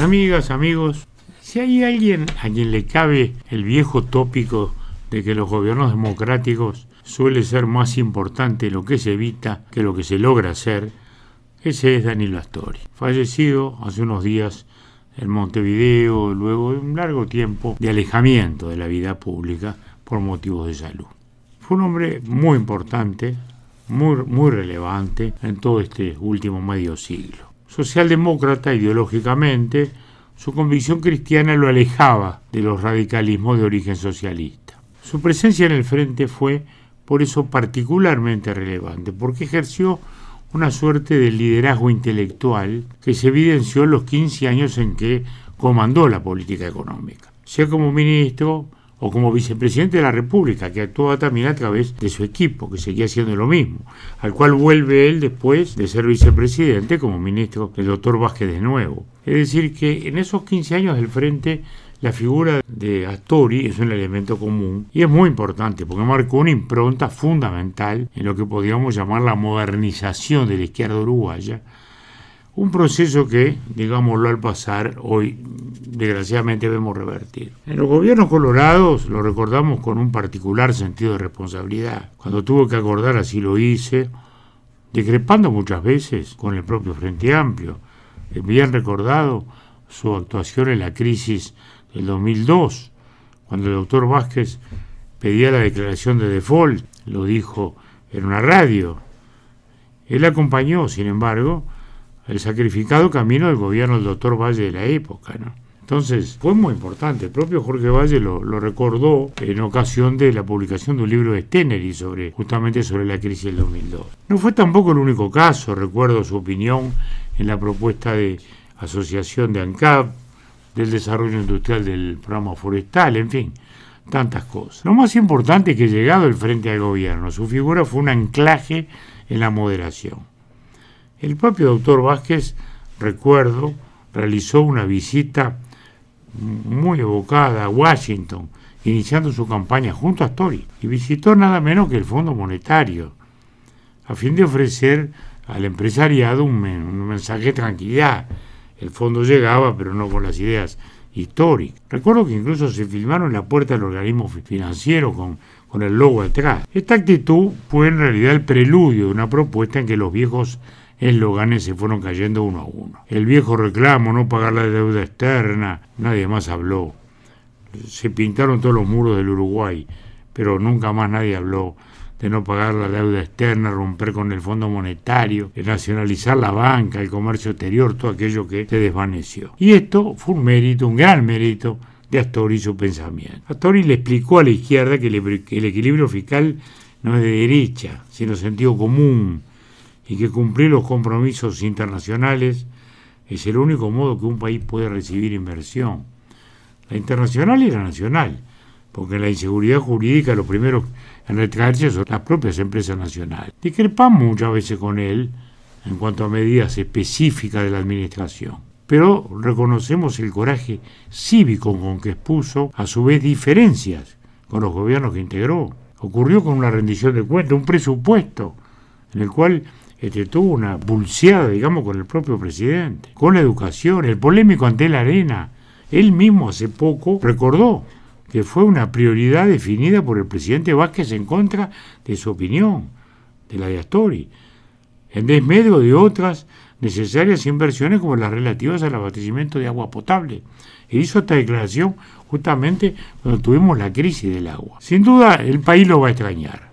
Amigas, amigos, si hay alguien a quien le cabe el viejo tópico de que los gobiernos democráticos suele ser más importante lo que se evita que lo que se logra hacer, ese es Danilo Astori, fallecido hace unos días en Montevideo luego de un largo tiempo de alejamiento de la vida pública por motivos de salud. Fue un hombre muy importante, muy, muy relevante en todo este último medio siglo. Socialdemócrata ideológicamente, su convicción cristiana lo alejaba de los radicalismos de origen socialista. Su presencia en el frente fue por eso particularmente relevante, porque ejerció una suerte de liderazgo intelectual que se evidenció en los 15 años en que comandó la política económica, sea como ministro o como vicepresidente de la República, que actuaba también a través de su equipo, que seguía haciendo lo mismo, al cual vuelve él después de ser vicepresidente como ministro del doctor Vázquez de nuevo. Es decir, que en esos 15 años del frente la figura de Astori es un elemento común y es muy importante porque marcó una impronta fundamental en lo que podríamos llamar la modernización de la izquierda uruguaya, un proceso que, digámoslo al pasar, hoy desgraciadamente vemos revertir. En los gobiernos colorados lo recordamos con un particular sentido de responsabilidad. Cuando tuvo que acordar así lo hice, decrepando muchas veces con el propio Frente Amplio. Bien recordado su actuación en la crisis el 2002, cuando el doctor Vázquez pedía la declaración de default, lo dijo en una radio. Él acompañó, sin embargo, el sacrificado camino del gobierno del doctor Valle de la época. ¿no? Entonces, fue muy importante. El propio Jorge Valle lo, lo, recordó en ocasión de la publicación de un libro de Steneri sobre, justamente sobre la crisis del 2002. No fue tampoco el único caso, recuerdo su opinión en la propuesta de asociación de ANCAP, del desarrollo industrial del programa forestal, en fin, tantas cosas. Lo más importante es que llegado el frente al gobierno, su figura fue un anclaje en la moderación. El propio doctor Vázquez, recuerdo, realizó una visita muy evocada a Washington, iniciando su campaña junto a Story, y visitó nada menos que el Fondo Monetario, a fin de ofrecer al empresariado un, mensaje de tranquilidad, el fondo llegaba, pero no con las ideas históricas. Recuerdo que incluso se filmaron en la puerta del organismo financiero con, el logo detrás. Esta actitud fue en realidad el preludio de una propuesta en que los viejos esloganes se fueron cayendo uno a uno. El viejo reclamo, no pagar la deuda externa, nadie más habló. Se pintaron todos los muros del Uruguay, pero nunca más nadie habló de no pagar la deuda externa, romper con el Fondo Monetario, de nacionalizar la banca, el comercio exterior, todo aquello que se desvaneció. Y esto fue un mérito, un gran mérito de Astori y su pensamiento. Astori le explicó a la izquierda que el equilibrio fiscal no es de derecha, sino sentido común, y que cumplir los compromisos internacionales es el único modo que un país puede recibir inversión. La internacional y la nacional, porque la inseguridad jurídica lo primero en retraerse son las propias empresas nacionales. Discrepamos muchas veces con él en cuanto a medidas específicas de la administración, pero reconocemos el coraje cívico con que expuso a su vez diferencias con los gobiernos que integró. Ocurrió con una rendición de cuentas, un presupuesto en el cual este, tuvo una pulseada, digamos, con el propio presidente, con la educación, el polémico ante la arena. Él mismo hace poco recordó que fue una prioridad definida por el presidente Vázquez en contra de su opinión, de la de Astori, en desmedro de otras necesarias inversiones como las relativas al abastecimiento de agua potable. E hizo esta declaración justamente cuando tuvimos la crisis del agua. Sin duda, el país lo va a extrañar.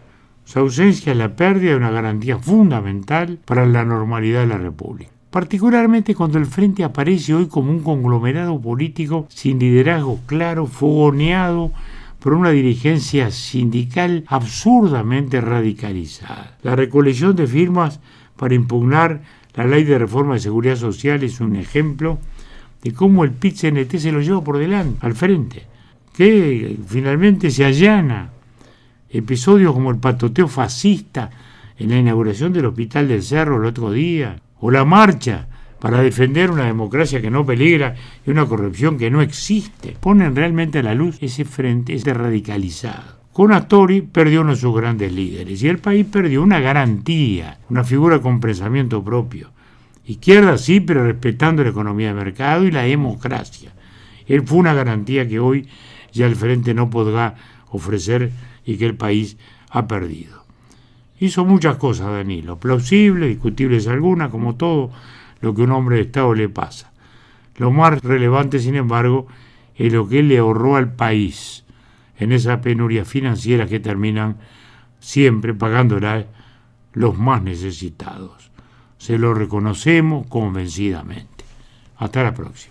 Su ausencia es la pérdida de una garantía fundamental para la normalidad de la República particularmente cuando el Frente aparece hoy como un conglomerado político sin liderazgo claro, fogoneado por una dirigencia sindical absurdamente radicalizada. La recolección de firmas para impugnar la ley de reforma de seguridad social es un ejemplo de cómo el pit se lo lleva por delante, al frente, que finalmente se allana. Episodios como el patoteo fascista en la inauguración del Hospital del Cerro el otro día, o la marcha para defender una democracia que no peligra y una corrupción que no existe, ponen realmente a la luz ese frente, ese radicalizado. Con Astori perdió uno de sus grandes líderes y el país perdió una garantía, una figura con pensamiento propio Izquierda sí, pero respetando la economía de mercado y la democracia. Él fue una garantía que hoy ya el Frente no podrá ofrecer y que el país ha perdido. Hizo muchas cosas Danilo, plausibles, discutibles algunas, como todo lo que un hombre de Estado le pasa. Lo más relevante, sin embargo, es lo que le ahorró al país en esa penuria financiera que terminan siempre pagándola los más necesitados. Se lo reconocemos convencidamente. Hasta la próxima.